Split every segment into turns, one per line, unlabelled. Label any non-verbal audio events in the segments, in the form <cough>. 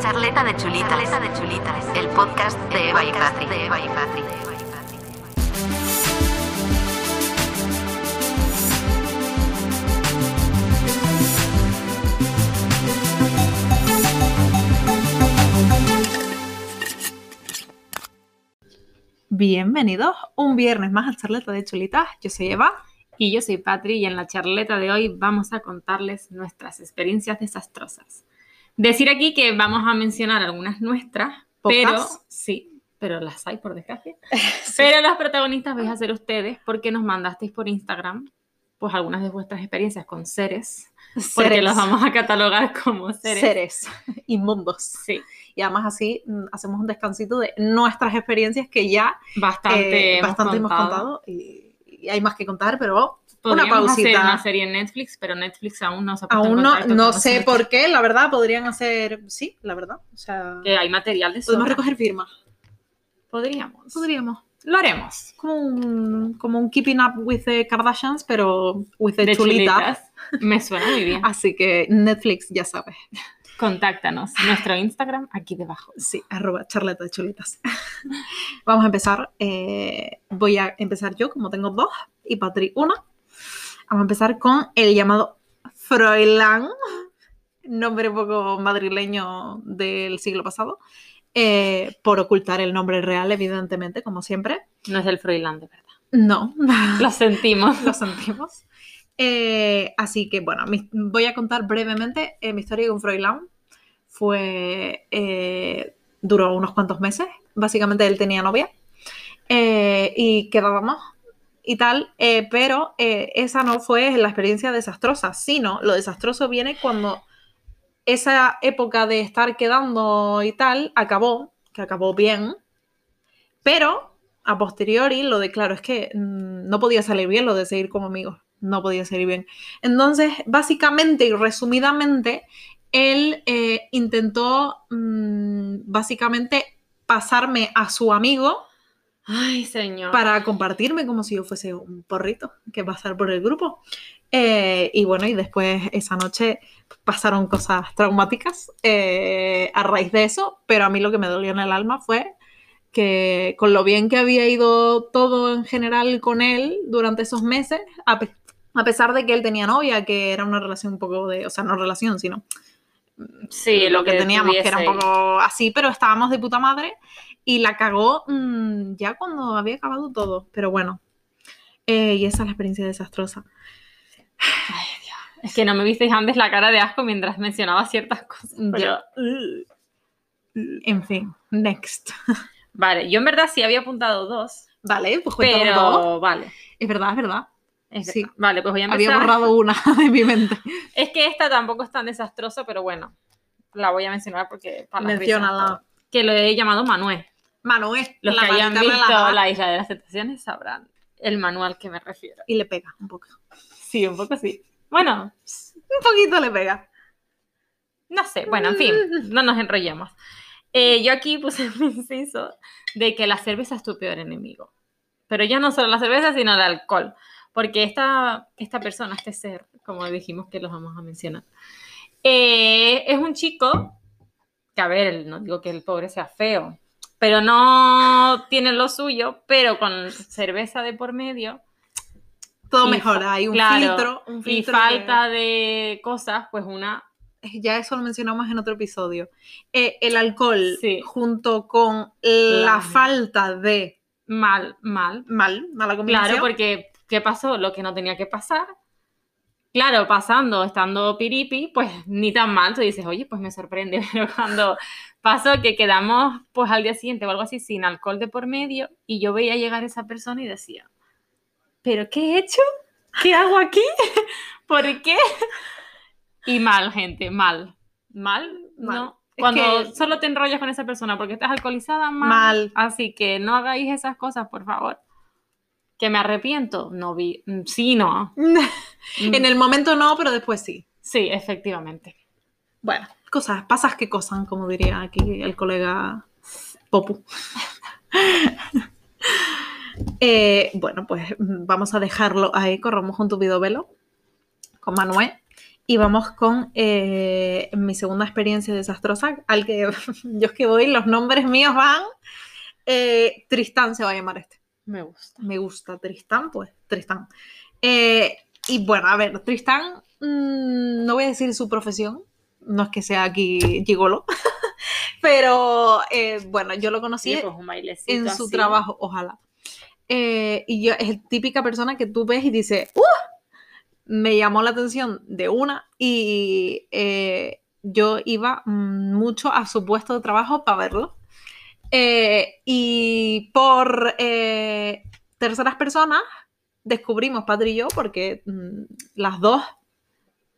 Charleta de chulitas. Charleta de chulitas. El podcast de Eva y Patri. De Eva y Patri.
Bienvenidos un viernes más a Charleta de Chulitas. Yo soy Eva.
Y yo soy Patri y en la charleta de hoy vamos a contarles nuestras experiencias desastrosas. Decir aquí que vamos a mencionar algunas nuestras, pero sí, pero las hay por desgracia. <laughs> Pero las protagonistas vais a ser ustedes porque nos mandasteis por Instagram pues algunas de vuestras experiencias con seres, porque
Seres.
los vamos a catalogar como seres.
Seres <laughs> inmundos.
Sí,
Y además así mm, hacemos un descansito de nuestras experiencias que ya
bastante,
eh,
hemos
bastante hemos
contado.
contado y, y hay más que contar, pero una
Podríamos hacer
pausita.
una serie en Netflix, pero Netflix aún no se ha puesto
Aún no, no sé por qué, la verdad, podrían hacer, sí, la verdad. O sea,
Que hay material de
podemos recoger firmas.
Podríamos.
Podríamos.
Lo haremos.
Como un, como un keeping up with the Kardashians, pero with the
de
chulita.
chulitas. Me suena muy bien. <laughs>
Así que Netflix, ya sabes.
Contáctanos. Nuestro Instagram aquí debajo.
Sí, arroba charleta de chulitas. <laughs> Vamos a empezar. eh, voy a empezar yo, como tengo dos, y Patri una. Vamos a empezar con el llamado Froilán, nombre un poco madrileño del siglo pasado, eh, por ocultar el nombre real, evidentemente, como siempre.
No es del Froilán, de verdad.
No,
Lo sentimos. <laughs>
lo sentimos. Eh, así que, bueno, voy a contar brevemente eh, mi historia con Froilán. Fue. eh, duró unos cuantos meses. Básicamente él tenía novia. y quedábamos y tal. pero esa no fue la experiencia desastrosa, sino lo desastroso viene cuando esa época de estar quedando y tal acabó, que acabó bien. Pero a posteriori lo de claro es que mm, no podía salir bien lo de seguir como amigos. No podía salir bien. Entonces, básicamente y resumidamente, él eh, intentó mm, básicamente pasarme a su amigo
Ay, señor.
para compartirme como si yo fuese un porrito que pasar por el grupo. Eh, y bueno, y después esa noche pasaron cosas traumáticas eh, a raíz de eso, pero a mí lo que me dolió en el alma fue que con lo bien que había ido todo en general con él durante esos meses, a, pe- a pesar de que él tenía novia, que era una relación un poco de, o sea, no relación, sino
sí,
lo que, teníamos, que era un poco así, pero estábamos de puta madre y la cagó mm, ya cuando había acabado todo, pero bueno. Eh, y esa es la experiencia desastrosa.
Es que no me visteis antes la cara de asco mientras mencionaba ciertas cosas. Pero...
En fin, next.
Vale, yo en verdad sí había apuntado dos,
Vale, pues
pero
todo.
vale.
Es verdad, es verdad.
Es
Sí.
Vale, pues voy a
Había
empezar.
borrado una <laughs> de mi mente.
Es que esta tampoco es tan desastrosa, pero bueno, la voy a mencionar porque para todo. Que lo he llamado Manuel.
Manuel,
Los
la
que hayan visto. La Isla de las Tentaciones sabrán el manual que me refiero.
Y le pega un poco.
Sí, un poco sí. Bueno,
Un poquito le pega.
no sé, bueno, en fin, no nos enrollemos. Eh, yo aquí puse <laughs> el inciso de que la cerveza es tu peor enemigo. Pero ya no solo la cerveza, sino el alcohol. Porque esta, esta persona, este ser, como dijimos que los vamos a mencionar, eh, es un chico que, a ver, no digo que el pobre sea feo, pero no tiene lo suyo, pero con cerveza de por medio
Todo
Y
mejora. Hay un
claro,
filtro. Un
y
filtro
falta de cosas, pues una
ya eso lo mencionamos en otro episodio. Eh, el alcohol
Sí.
junto con la
La-
falta de
mal, mal.
mal, mala combinación.
Claro, porque ¿qué pasó? Lo que no tenía que pasar. Claro, pasando, estando piripi, pues ni tan mal, tú dices, oye, pues me sorprende, <laughs> pero cuando pasó que quedamos pues al día siguiente o algo así sin alcohol de por medio y yo veía llegar esa persona y decía, ¿pero qué he hecho? ¿Qué hago aquí? <laughs> ¿Por qué? Y mal, gente, mal. Mal,
Mal.
no.
Es
Cuando
que-
solo te enrollas con esa persona porque estás alcoholizada, mal.
Mal.
Así que no hagáis esas cosas, por favor. ¿Que me arrepiento? No vi. mm, Sí, no. <laughs>
en el momento no, pero después sí.
Sí, efectivamente.
Bueno, cosas, pasas que cosan, como diría aquí el colega Popu. <laughs> Eh, bueno, pues mm, vamos a dejarlo ahí, corramos un tupido velo con Manuel. Y vamos con eh, mi segunda experiencia desastrosa, al que <laughs> yo es que voy, los nombres míos van. eh, Tristán se va a llamar este.
Me gusta.
Me gusta Tristán, pues Tristán. Eh, y bueno, a ver, Tristán, mm, no voy a decir su profesión, no es que sea aquí gigolo, <laughs> pero eh, bueno, yo lo conocí
Sí, pues
en su
así.
trabajo, ojalá. Eh, y yo es típica persona que tú ves y dices, ¡Uh! Me llamó la atención de una y yo iba mucho a su puesto de trabajo para verlo. Eh, y por eh, terceras personas descubrimos, Padre y yo, porque mm, las dos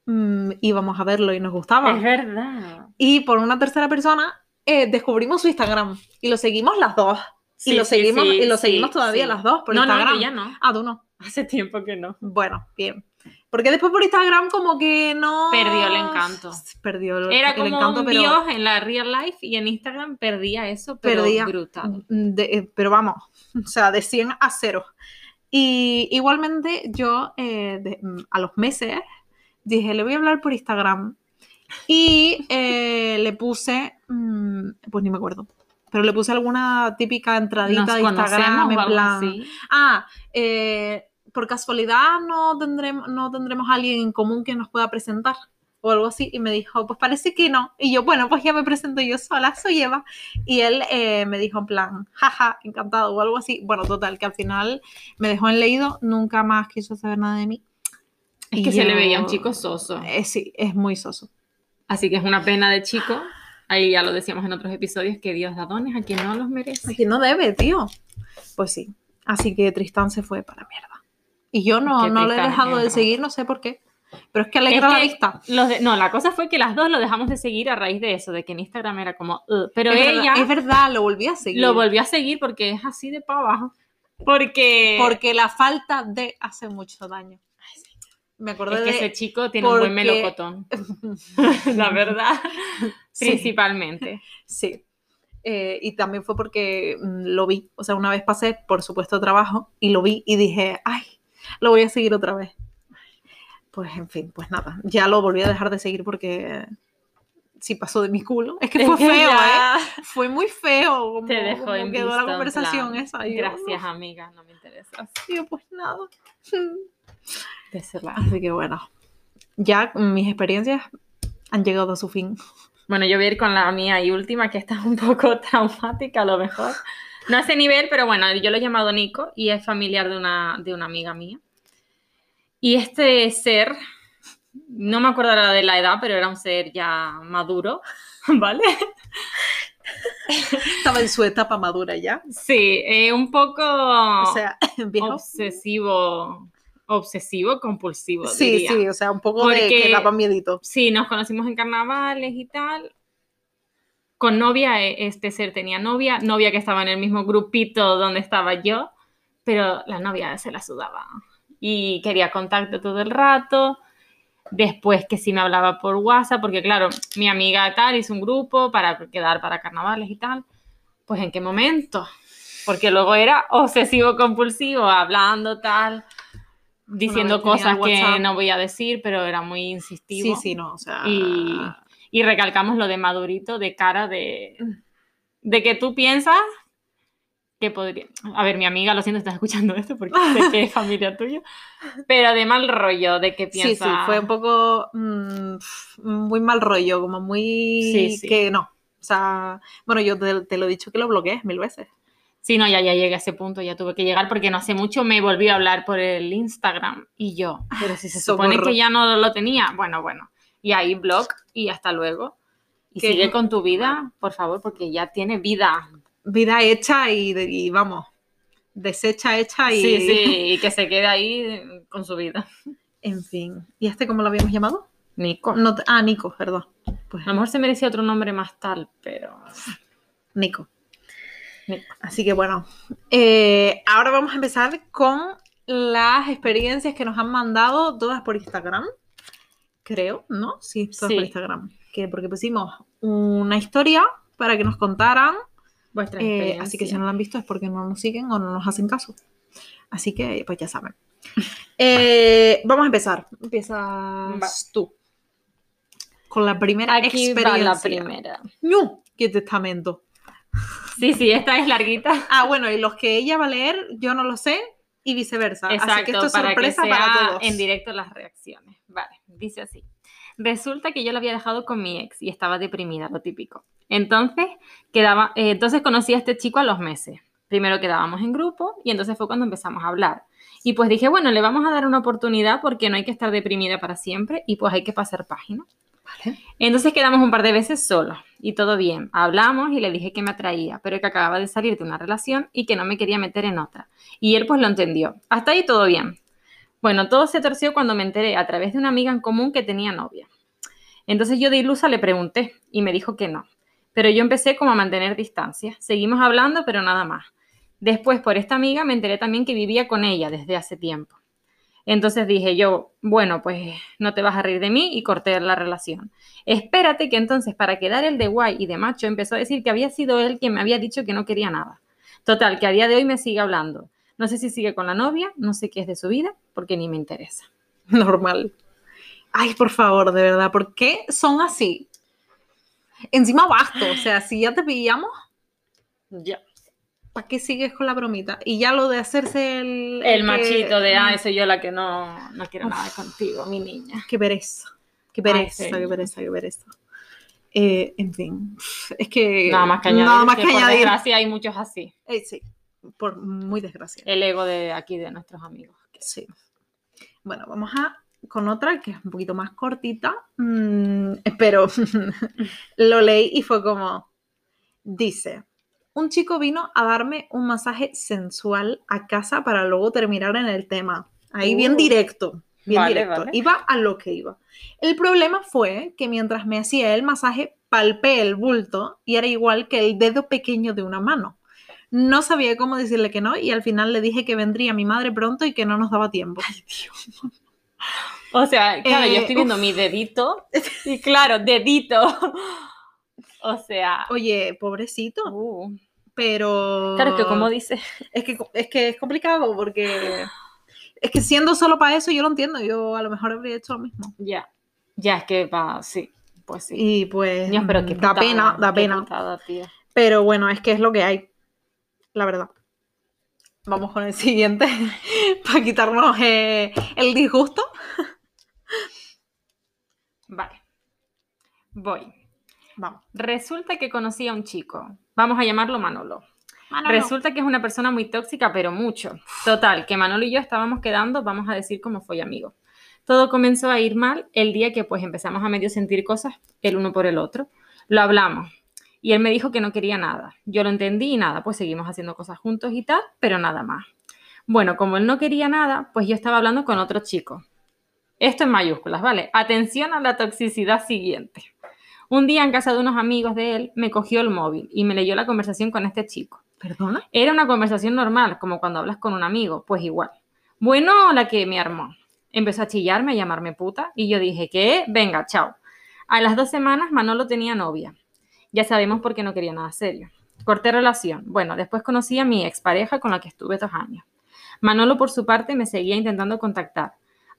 mm, íbamos a verlo y nos gustaba.
Es verdad.
Y por una tercera persona eh, descubrimos su Instagram y lo seguimos las dos. y lo seguimos, y lo seguimos todavía las dos por
no,
Instagram.
No, yo ya no.
Ah, tú no.
Hace tiempo que no.
Bueno, bien. Porque después por Instagram como que no...
Perdió el encanto.
Perdió el,
Era
el
como
encanto,
un
pero...
dios en la real life y en Instagram perdía eso, pero
Perdía.
brutal.
de- eh, pero vamos, <laughs> o sea, de 100 a 0. Y igualmente yo eh, de- mm, a los meses dije, le voy a hablar por Instagram. Y eh, le puse, mm, pues ni me acuerdo, pero le puse alguna típica entradita
Nos
de Instagram en plan,
así.
ah, eh, por casualidad no tendremos, no tendremos a alguien en común que nos pueda presentar o algo así. Y me dijo, pues parece que no. Y yo, bueno, pues ya me presento yo sola, soy Eva. Y él eh, me dijo en plan, jaja, encantado o algo así. Bueno, total, que al final me dejó en leído, nunca más quiso saber nada de mí.
Es
Y
que se le
yo-
veía un chico soso.
Eh, sí, es muy soso.
Así que es una pena de chico. Ahí ya lo decíamos en otros episodios, que Dios da dones a quien no los merece.
Aquí no debe, tío. Pues sí. Así que Tristán se fue para mierda. Y yo no, no le he dejado de seguir, no sé por qué. Pero es que alegra
Es
la
que
vista.
Los de- no, la cosa fue que las dos lo dejamos de seguir a raíz de eso, de que en Instagram era como, "Ugh". pero
es,
ella
verdad, es verdad, lo volví a seguir.
lo volvió a seguir porque es así de para abajo. Porque,
Porque la falta de hace mucho daño. Me acordé
es que
de...
ese chico tiene un buen
porque-
melocotón. <laughs> la verdad,
Sí.
principalmente.
Sí. Eh, y también fue porque mm, lo vi. O sea, una vez pasé por supuesto trabajo y lo vi y dije, ay, lo voy a seguir otra vez. Pues en fin, pues nada. Ya lo volví a dejar de seguir porque sí pasó de mi culo. Es que fue
Es que
feo,
ya
¿eh? Fue muy feo. Como,
Te dejo
como
en
quedó
visto,
la conversación
plan,
esa. yo,
Gracias, amiga, no me interesa.
Yo, pues nada. Así que bueno, ya mis experiencias han llegado a su fin.
Bueno, yo voy a ir con la mía y última, que esta es un poco <laughs> traumática a lo mejor. No a ese nivel, pero bueno, yo lo he llamado Nico y es familiar de una, de una amiga mía. Y este ser, no me acuerdo de la edad, pero era un ser ya maduro, <laughs> ¿vale?
Estaba en su etapa madura ya.
Sí, eh, un poco
O sea, <laughs> viejo.
obsesivo, obsesivo, compulsivo.
Sí,
diría.
sí, o sea, un poco de
Porque-
que daba miedito.
Sí, nos conocimos en carnavales y tal. Con novia, eh, este ser tenía novia, novia que estaba en el mismo grupito donde estaba yo, pero la novia se la sudaba y quería contacto todo el rato. Después que sí me hablaba por WhatsApp, porque claro, mi amiga tal hizo un grupo para quedar para carnavales y tal. Pues en qué momento? Porque luego era obsesivo compulsivo, hablando tal, diciendo cosas que no voy a decir, pero era muy insistivo.
Sí, sí, no, o sea.
Y, y recalcamos lo de madurito de cara de, de que tú piensas que podría... A ver, mi amiga, lo siento, estás escuchando esto porque sé que es familia tuya, pero de mal rollo, de que
Sí,
piensas...
sí, fue un poco mm, muy mal rollo, como muy
Sí, sí.
que no. O sea, bueno, yo te, te lo he dicho que lo bloquees mil veces.
Sí, no, ya, ya llegué a ese punto, ya tuve que llegar porque no hace mucho me volví a hablar por el Instagram y yo, pero si se supone
Socorro.
que ya no lo tenía, bueno, bueno, y ahí blog y hasta luego. Y sigue con tu vida, por favor, porque ya tiene vida.
Vida hecha y, y vamos, deshecha, hecha y.
Sí, sí, y que se quede ahí con su vida.
En fin. ¿Y este cómo lo habíamos llamado?
Nico.
No ah, Nico, perdón. Pues
A lo mejor se merecía otro nombre más tal, pero.
Nico.
Nico.
Así que bueno, eh, ahora vamos a empezar con las experiencias que nos han mandado todas por Instagram. Creo, ¿no? Sí,
Sí.
por Instagram. Que porque pusimos una historia para que nos contaran.
Vuestra
eh,
experiencia.
así que si no la han visto es porque no nos siguen o no nos hacen caso. Así que, pues ya saben. <laughs> Eh, vamos a empezar. Empiezas
Va.
tú. con la primera
Aquí va
experiencia.
la primera.
¡Ñu! ¡Qué testamento!
Sí, sí, esta es larguita.
Ah, bueno, y los que ella va a leer, yo no lo sé, y viceversa. Así
Exacto,
que esto es
para
sorpresa
que sea
para todos.
en directo las reacciones. Vale, dice así. Resulta que yo la había dejado con mi ex y estaba deprimida, lo típico. Entonces, quedaba, eh, entonces conocí a este chico a los meses. Primero quedábamos en grupo y entonces fue cuando empezamos a hablar. Y pues dije, bueno, le vamos a dar una oportunidad porque no hay que estar deprimida para siempre y pues hay que pasar página. Entonces quedamos un par de veces solos y todo bien. Hablamos y le dije que me atraía, pero que acababa de salir de una relación y que no me quería meter en otra. Y él pues lo entendió. Hasta ahí todo bien. Bueno, todo se torció cuando me enteré a través de una amiga en común que tenía novia. Entonces yo de ilusa le pregunté y me dijo que no. Pero yo empecé como a mantener distancia. Seguimos hablando, pero nada más. Después, por esta amiga, me enteré también que vivía con ella desde hace tiempo. Entonces dije yo, bueno, pues no te vas a reír de mí y corté la relación. Espérate que entonces para quedar el de guay y de macho empezó a decir que había sido él quien me había dicho que no quería nada. Total, que a día de hoy me sigue hablando. No sé si sigue con la novia, no sé qué es de su vida, porque ni me interesa. <laughs>
Normal. Ay, por favor, de verdad, ¿por qué son así? Encima basto, o sea, si ya te pillamos,
Ya.
¿Para qué sigues con la bromita? Y ya lo de hacerse el...
El machito de, ah, soy yo la que no, no quiero nada contigo, mi niña.
Qué pereza, qué pereza,
sí.
qué pereza, qué pereza. Eh, en fin, es que...
Nada más que añadir.
Nada más
que
que
por
añadir.
desgracia hay muchos así.
Eh, sí, por muy desgracia.
El ego de aquí de nuestros amigos.
Sí. Bueno, vamos a con otra que es un poquito más cortita, mm, <laughs> pero <laughs> lo leí y fue como, dice, un chico vino a darme un masaje sensual a casa para luego terminar en el tema. Ahí bien
Uh.
directo, bien
Vale,
directo.
vale.
Iba a lo que iba. El problema fue que mientras me hacía el masaje, palpé el bulto y era igual que el dedo pequeño de una mano. No sabía cómo decirle que no y al final le dije que vendría mi madre pronto y que no nos daba tiempo.
O sea, claro,
Eh,
yo estoy viendo mi dedito. <laughs> Y claro, dedito. O sea.
Oye, pobrecito,
uh,
pero...
claro que como dice.
Es que, es que es complicado porque... Es que siendo solo para eso yo lo entiendo, yo a lo mejor habría hecho lo mismo.
Ya. Ya es que va, sí. Pues sí.
Y pues
Dios, pero qué
da pena, da pena.
putada.
Pero bueno, es que es lo que hay, la verdad. Vamos con el siguiente <laughs> para quitarnos eh, el disgusto.
Vale. Voy.
Vamos.
Resulta que conocí a un chico. Vamos a llamarlo Manolo.
Manolo.
Resulta que es una persona muy tóxica, pero mucho. Total, que Manolo y yo estábamos quedando, vamos a decir como fue amigo. Todo comenzó a ir mal el día que pues empezamos a medio sentir cosas el uno por el otro. Lo hablamos y él me dijo que no quería nada. Yo lo entendí y nada, pues seguimos haciendo cosas juntos y tal, pero nada más. Bueno, como él no quería nada, pues yo estaba hablando con otro chico. Esto en mayúsculas, ¿vale? Atención a la toxicidad siguiente. Un día en casa de unos amigos de él me cogió el móvil y me leyó la conversación con este chico.
¿Perdona?
Era una conversación normal, como cuando hablas con un amigo, pues igual. Bueno, la que me armó. Empezó a chillarme, a llamarme puta, y yo dije, ¿qué? Venga, chao. A las dos semanas Manolo tenía novia. Ya sabemos por qué no quería nada serio. Corté relación. Bueno, después conocí a mi expareja con la que estuve dos años. Manolo, por su parte, me seguía intentando contactar,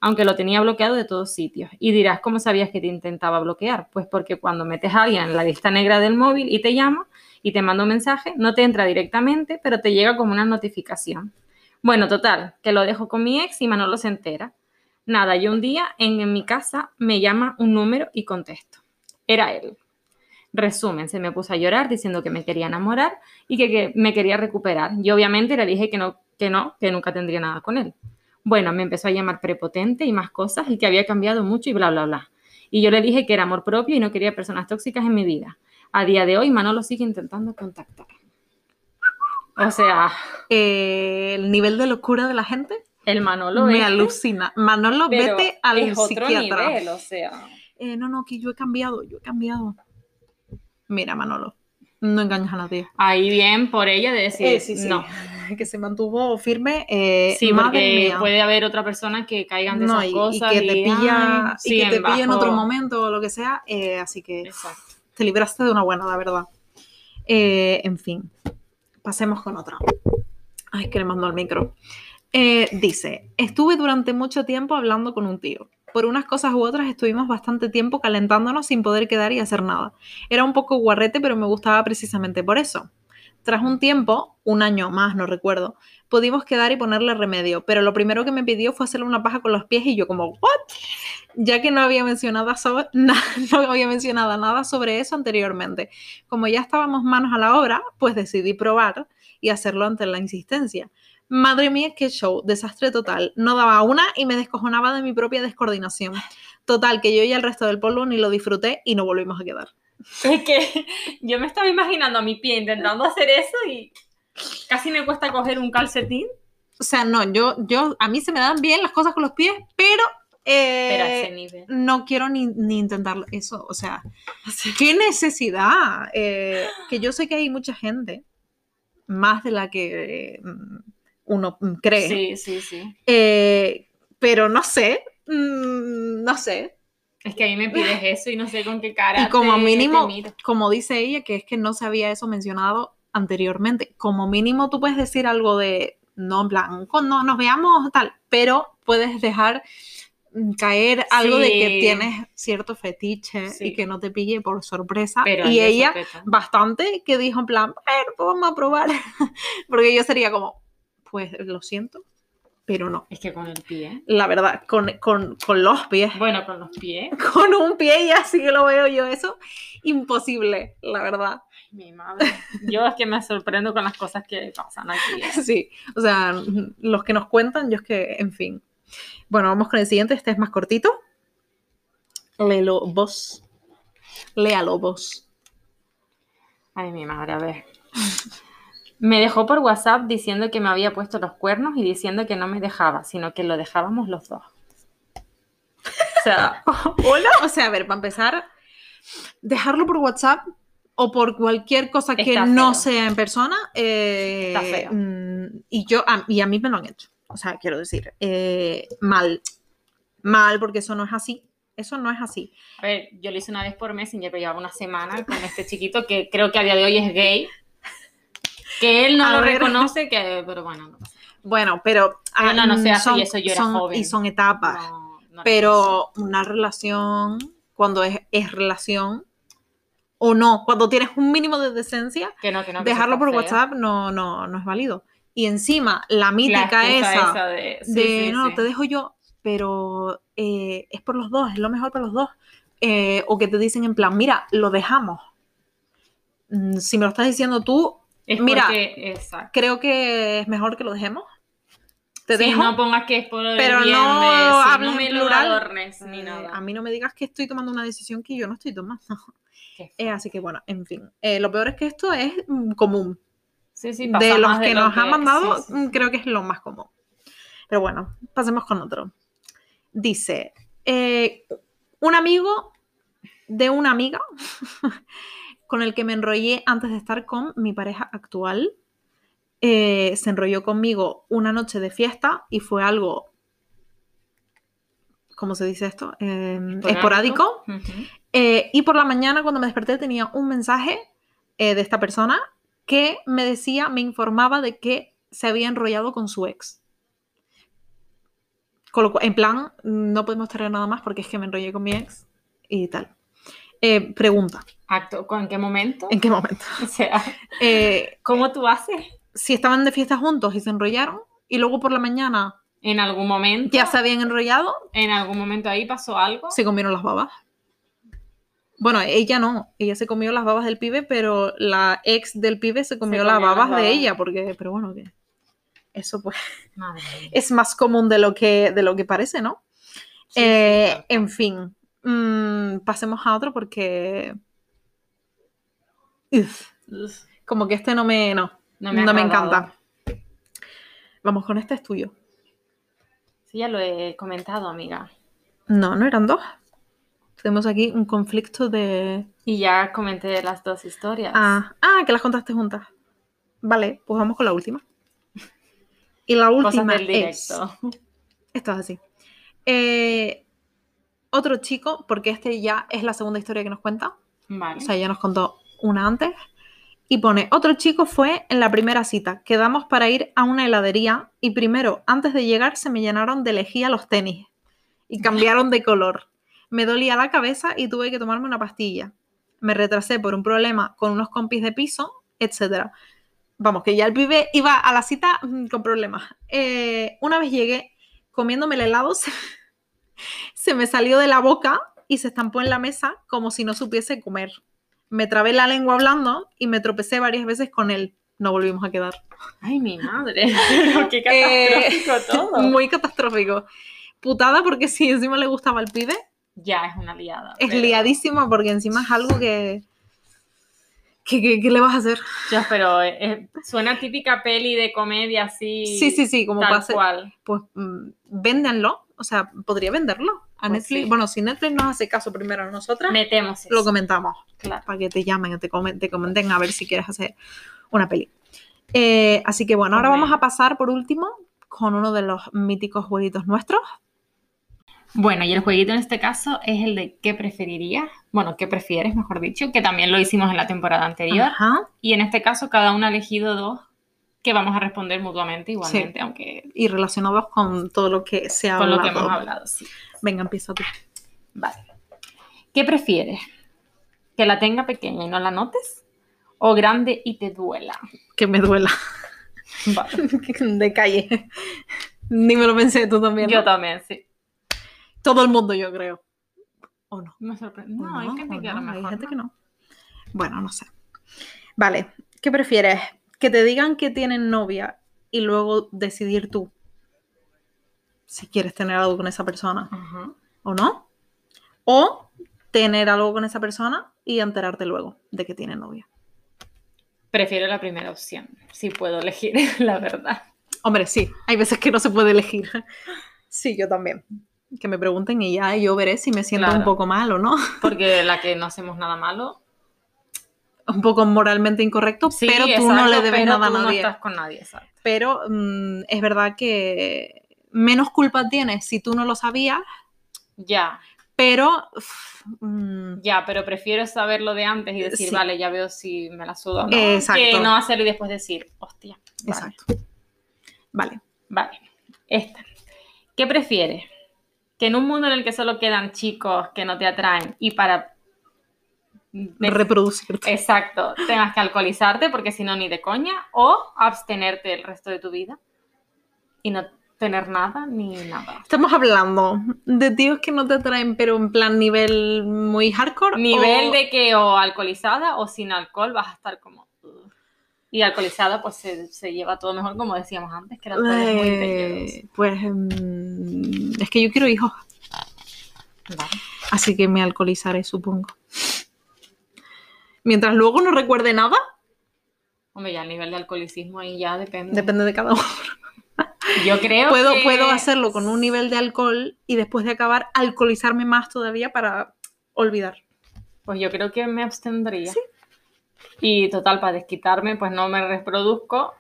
aunque lo tenía bloqueado de todos sitios. Y dirás, ¿cómo sabías que te intentaba bloquear? Pues porque cuando metes a alguien en la lista negra del móvil y te llama y te manda un mensaje, no te entra directamente, pero te llega como una notificación. Bueno, total, que lo dejo con mi ex y Manolo se entera. Nada, yo un día en, mi casa me llama un número y contesto. Era él. Resumen, se me puso a llorar diciendo que me quería enamorar y que, que me quería recuperar. Yo obviamente le dije que no, que no, que nunca tendría nada con él. Bueno, me empezó a llamar prepotente y más cosas y que había cambiado mucho y bla, bla, bla. Y yo le dije que era amor propio y no quería personas tóxicas en mi vida. A día de hoy, Manolo sigue intentando contactar. O sea,
Eh, el nivel de locura de la gente
el Manolo
me
este,
alucina. Manolo,
pero
vete al
es otro
psiquiatra.
nivel, o sea.
Eh, no, no, que yo he cambiado, yo he cambiado. Mira, Manolo, no engañas a nadie.
Ahí bien por ella de decir,
Eh, sí, sí.
no. <laughs>
Que se mantuvo firme. eh,
Sí,
madre
porque
mía.
puede haber otra persona que caigan de
No,
esas
y, y
cosas.
que te pilla,
ay,
y
sí,
que te pilla en otro momento o lo que sea. eh, así que
Exacto.
te libraste de una buena, la verdad. Eh, en fin, pasemos con otra. Ay, que le mando al micro. Eh, dice, estuve durante mucho tiempo hablando con un tío. Por unas cosas u otras estuvimos bastante tiempo calentándonos sin poder quedar y hacer nada. Era un poco guarrete, pero me gustaba precisamente por eso. Tras un tiempo, un año más, no recuerdo, pudimos quedar y ponerle remedio, pero lo primero que me pidió fue hacerle una paja con los pies y yo como, ¿what? Ya que no había mencionado, sobre, <laughs> na- no había mencionado nada sobre eso anteriormente. Como ya estábamos manos a la obra, pues decidí probar y hacerlo ante la insistencia. Madre mía, qué show, desastre total. No daba una y me descojonaba de mi propia descoordinación. Total, que yo y el resto del pueblo ni lo disfruté y no volvimos a quedar.
Es que yo me estaba imaginando a mi pie intentando hacer eso y casi me cuesta coger un calcetín.
O sea, no, yo, yo, a mí se me dan bien las cosas con los pies, pero, eh,
Pero a ese nivel.
no quiero ni, ni intentarlo. Eso, o sea, qué necesidad. Eh, que yo sé que hay mucha gente, más de la que eh, uno cree,
Sí, sí, sí.
eh, pero no sé, mm, no sé.
Es que a mí me pides <laughs> eso y no sé con qué cara.
Y como
te-
mínimo,
te
como dice ella, que es que no se había eso mencionado anteriormente, como mínimo tú puedes decir algo de, no, en plan, cuando nos veamos tal, pero puedes dejar caer algo de que tienes cierto fetiche
Sí.
y que no te pille por sorpresa.
Pero
y ella, bastante, que dijo en plan, "Bueno, pues vamos a probar, <laughs> porque yo sería como, pues lo siento, pero no.
Es que con el pie.
La verdad, con, con, con los pies
Bueno, con los pies. <laughs>
con un pie y así que lo veo yo eso imposible la verdad
Mi madre. Yo es que me sorprendo con las cosas que pasan aquí. ¿eh? <laughs>
sí o sea los que nos cuentan yo es que en fin bueno vamos con el siguiente este es más cortito léelo vos léalo vos
Ay, mi madre, a ver. Me dejó por WhatsApp diciendo que me había puesto los cuernos y diciendo que no me dejaba, sino que lo dejábamos los dos. O sea, <laughs>
hola o sea a ver para empezar dejarlo por WhatsApp o por cualquier cosa que no sea en persona eh,
Está feo.
mm, y yo a, y a mí me lo han hecho o sea quiero decir eh, mal mal porque eso no es así eso no es así
a ver, yo lo hice una vez por Messenger, pero llevaba una semana con este chiquito que creo que a día de hoy es gay. Que él no
A
lo
ver.
reconoce, que, pero bueno, no pasa
Bueno, pero
Ah, no, no sé,
mm,
así, eso yo era
son-
joven.
y son etapas.
No, no
pero una relación, cuando es, es relación o no, cuando tienes un mínimo de decencia,
que no, que no, que eso
dejarlo por
feo.
WhatsApp no, no, no es válido. Y encima, la mítica esa,
de, sí,
de
sí,
no,
sí.
te dejo yo, pero eh, es por los dos, es lo mejor para los dos. Eh, o que te dicen en plan, mira, lo dejamos. Mm, Si me lo estás diciendo tú,
Es
mira,
porque,
creo que es mejor que lo dejemos. Te
Sí,
dejo.
no pongas que es por el
pero
bien
no
de- sí,
hables
no me
en
lo
plural.
adornes ni
Eh,
nada.
A mí no me digas que estoy tomando una decisión que yo no estoy tomando. <laughs> <laughs> Eh, así que bueno, en fin. Eh, lo peor es que esto es mm, común.
Sí, sí, pasa
de los que
lo
nos han mandado,
sí, sí.
mm, creo que es lo más común. Pero bueno, pasemos con otro. Dice, eh, un amigo de una amiga <laughs> con el que me enrollé antes de estar con mi pareja actual. eh, se enrolló conmigo una noche de fiesta y fue algo, ¿cómo se dice esto? Eh, esporádico. Eh, y por la mañana, cuando me desperté, tenía un mensaje eh, de esta persona que me decía, me informaba de que se había enrollado con su ex. Con lo cual, en plan, no podemos tener nada más porque es que me enrollé con mi ex y tal. Eh, pregunta,
Acto, ¿En qué momento?
¿en qué momento? <laughs>
O sea,
Eh,
¿cómo tú haces?
si estaban de fiesta juntos y se enrollaron y luego por la mañana
En algún momento,
ya se habían enrollado,
en algún momento ahí pasó algo.
se comieron las babas. Bueno, ella no, ella se comió las babas del pibe, pero la ex del pibe se comió, las
comió las
babas de
babas.
ella, porque, pero bueno, que eso pues
Madre
es más común de lo que, de lo que parece, ¿no?
Sí, sí,
Eh,
claro.
en fin, mm, pasemos a otro porque... Uf,
Uf,
como que este no me, no,
no
no
me,
me,
ha agradado.
encanta. Vamos con este, es tuyo.
Sí, ya lo he comentado, amiga.
No, no eran dos. Tenemos aquí un conflicto de...
Y ya comenté las dos historias.
Ah, ah, que las contaste juntas. Vale, pues vamos con la última. Y la
Cosas
última
del
es... Esto es así. Eh, otro chico, porque este ya es la segunda historia que nos cuenta.
Vale.
O sea, ya nos contó una antes. Y pone, otro chico fue en la primera cita. Quedamos para ir a una heladería y primero, antes de llegar, se me llenaron de lejía los tenis. y cambiaron de color. Me dolía la cabeza y tuve que tomarme una pastilla. Me retrasé por un problema con unos compis de piso, etc. Vamos, que ya el pibe iba a la cita mm, con problemas. Eh, una vez llegué comiéndome el helado, <laughs> se, se me salió de la boca y se estampó en la mesa como si no supiese comer. Me trabé la lengua hablando y me tropecé varias veces con él. No volvimos a quedar.
Ay, mi madre. <laughs> Pero qué catastrófico todo.
Eh, <laughs> Muy catastrófico. Putada porque si encima le gustaba al pibe,
Ya es una liada.
es
pero-
liadísima porque encima es algo que... que, que- que le vas a hacer?
Ya, pero eh, eh, suena típica peli de comedia así.
Sí, sí, sí, como
tal
pase.
cual.
Pues mm, véndanlo, o sea, podría venderlo a
Pues
Netflix.
sí.
Bueno, si Netflix nos hace caso primero a nosotras,
Metemos eso.
lo comentamos.
Claro.
para que te llamen, te, comen- te comenten a ver si quieres hacer una peli. Eh, así que bueno, ahora vamos a pasar por último con uno de los míticos jueguitos nuestros.
Bueno, y el jueguito en este caso es el de qué preferirías, bueno, qué prefieres, mejor dicho, que también lo hicimos en la temporada anterior.
Ajá.
Y en este caso cada uno ha elegido dos que vamos a responder mutuamente igualmente, aunque
Y relacionados con todo lo que se ha
con lo que
hablado.
hemos hablado, sí.
Venga, empieza tú.
Vale. ¿Qué prefieres? ¿Que la tenga pequeña y no la notes? ¿O grande y te duela?
Que me duela.
Vale. <laughs>
de calle. Ni me lo pensé tú también. ¿no?
Yo también, sí.
Todo el mundo, yo creo. ¿O no?
Me sorprende.
¿O
No, hay gente
¿O
que a lo
no?
mejor
Hay gente
no.
que no. Bueno, no sé. Vale, ¿qué prefieres? Que te digan que tienen novia y luego decidir tú si quieres tener algo con esa persona o no. O tener algo con esa persona y enterarte luego de que tiene novia.
Prefiero la primera opción, si puedo elegir, <laughs> la verdad.
Hombre, sí, hay veces que no se puede elegir. <laughs> Sí, yo también. Que me pregunten y ya yo veré si me siento un poco mal o no.
Porque <laughs> la que no hacemos nada malo.
Un poco moralmente incorrecto,
Sí,
pero tú no le debes nada a nadie.
No estás con nadie, exacto.
pero mm, es verdad que menos culpa tienes si tú no lo sabías,
Ya,
pero mm,
ya, pero prefiero saberlo de antes y decir,
Sí.
vale, ya veo si me la sudo o no.
Exacto.
Que no hacerlo y después decir, hostia. Vale,
exacto. Vale.
Vale. Esta. ¿Qué prefieres? Que en un mundo en el que solo quedan chicos que no te atraen y para.
Reproducirte.
Exacto, tengas que alcoholizarte porque si no, ni de coña, o abstenerte el resto de tu vida y no tener nada ni nada.
Estamos hablando de tíos que no te atraen, pero en plan nivel muy hardcore.
Nivel
o-
de que o alcoholizada o sin alcohol vas a estar como. "Ugh". Y alcoholizada, pues se, se lleva todo mejor, como decíamos antes, que era todo muy bello.
Eh, pues mm, es que yo quiero hijos,
Vale.
así que me alcoholizaré, supongo. Mientras luego no recuerde nada,
Hombre, ya el nivel de alcoholicismo ahí ya depende.
depende de cada uno.
Yo creo
puedo,
que-
puedo hacerlo con un nivel de alcohol y después de acabar alcoholizarme más todavía para olvidar.
Pues yo creo que me abstendría. Y total, para desquitarme, pues no me reproduzco.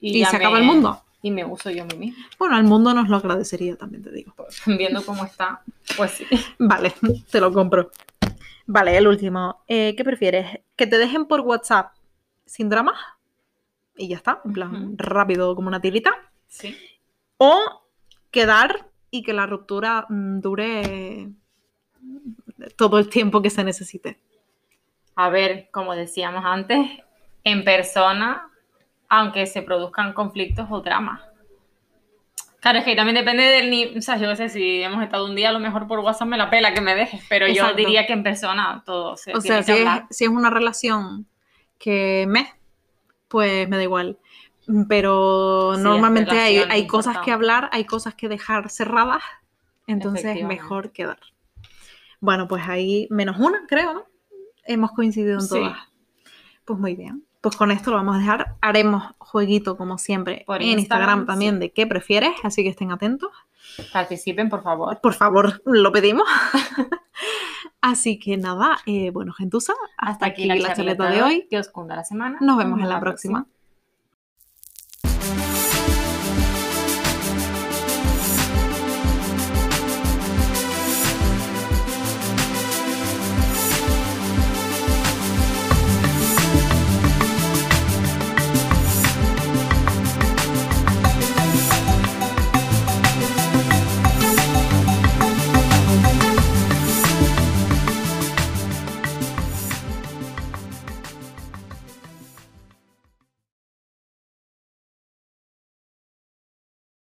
Y,
Y,
ya
se acaba el mundo.
Y me uso yo a mí misma.
Bueno, al mundo nos lo agradecería, también te digo.
Pues, viendo cómo está, pues sí. <laughs>
Vale, te lo compro. Vale, el último. Eh, ¿Qué prefieres? ¿Que te dejen por WhatsApp sin drama? Y ya está, en plan, rápido como una tirita.
Sí.
O quedar y que la ruptura mm, dure todo el tiempo que se necesite.
A ver, como decíamos antes, en persona, aunque se produzcan conflictos o dramas. Claro, es que también depende del nivel, o sea, yo qué sé, si hemos estado un día, a lo mejor por WhatsApp me la pela que me dejes, pero
Exacto.
yo diría que en persona todo se
O
tiene
sea,
que
si es,
hablar.
si es una relación que me, pues me da igual. Pero
Sí, es
normalmente hay, hay cosas que hablar, hay cosas que dejar cerradas, entonces mejor quedar. Bueno, pues ahí menos una, creo, ¿no? Hemos coincidido en
Sí.
todas. Pues muy bien. Pues con esto lo vamos a dejar. Haremos jueguito, como siempre,
Por
en Instagram
Instagram,
también
sí.
de qué prefieres, así que estén atentos.
Participen, por favor.
Por favor, lo pedimos. <laughs> así que nada, eh, bueno, gentuza, hasta, aquí, la charleta de hoy.
Que os cunda la semana.
Nos vemos en la próxima.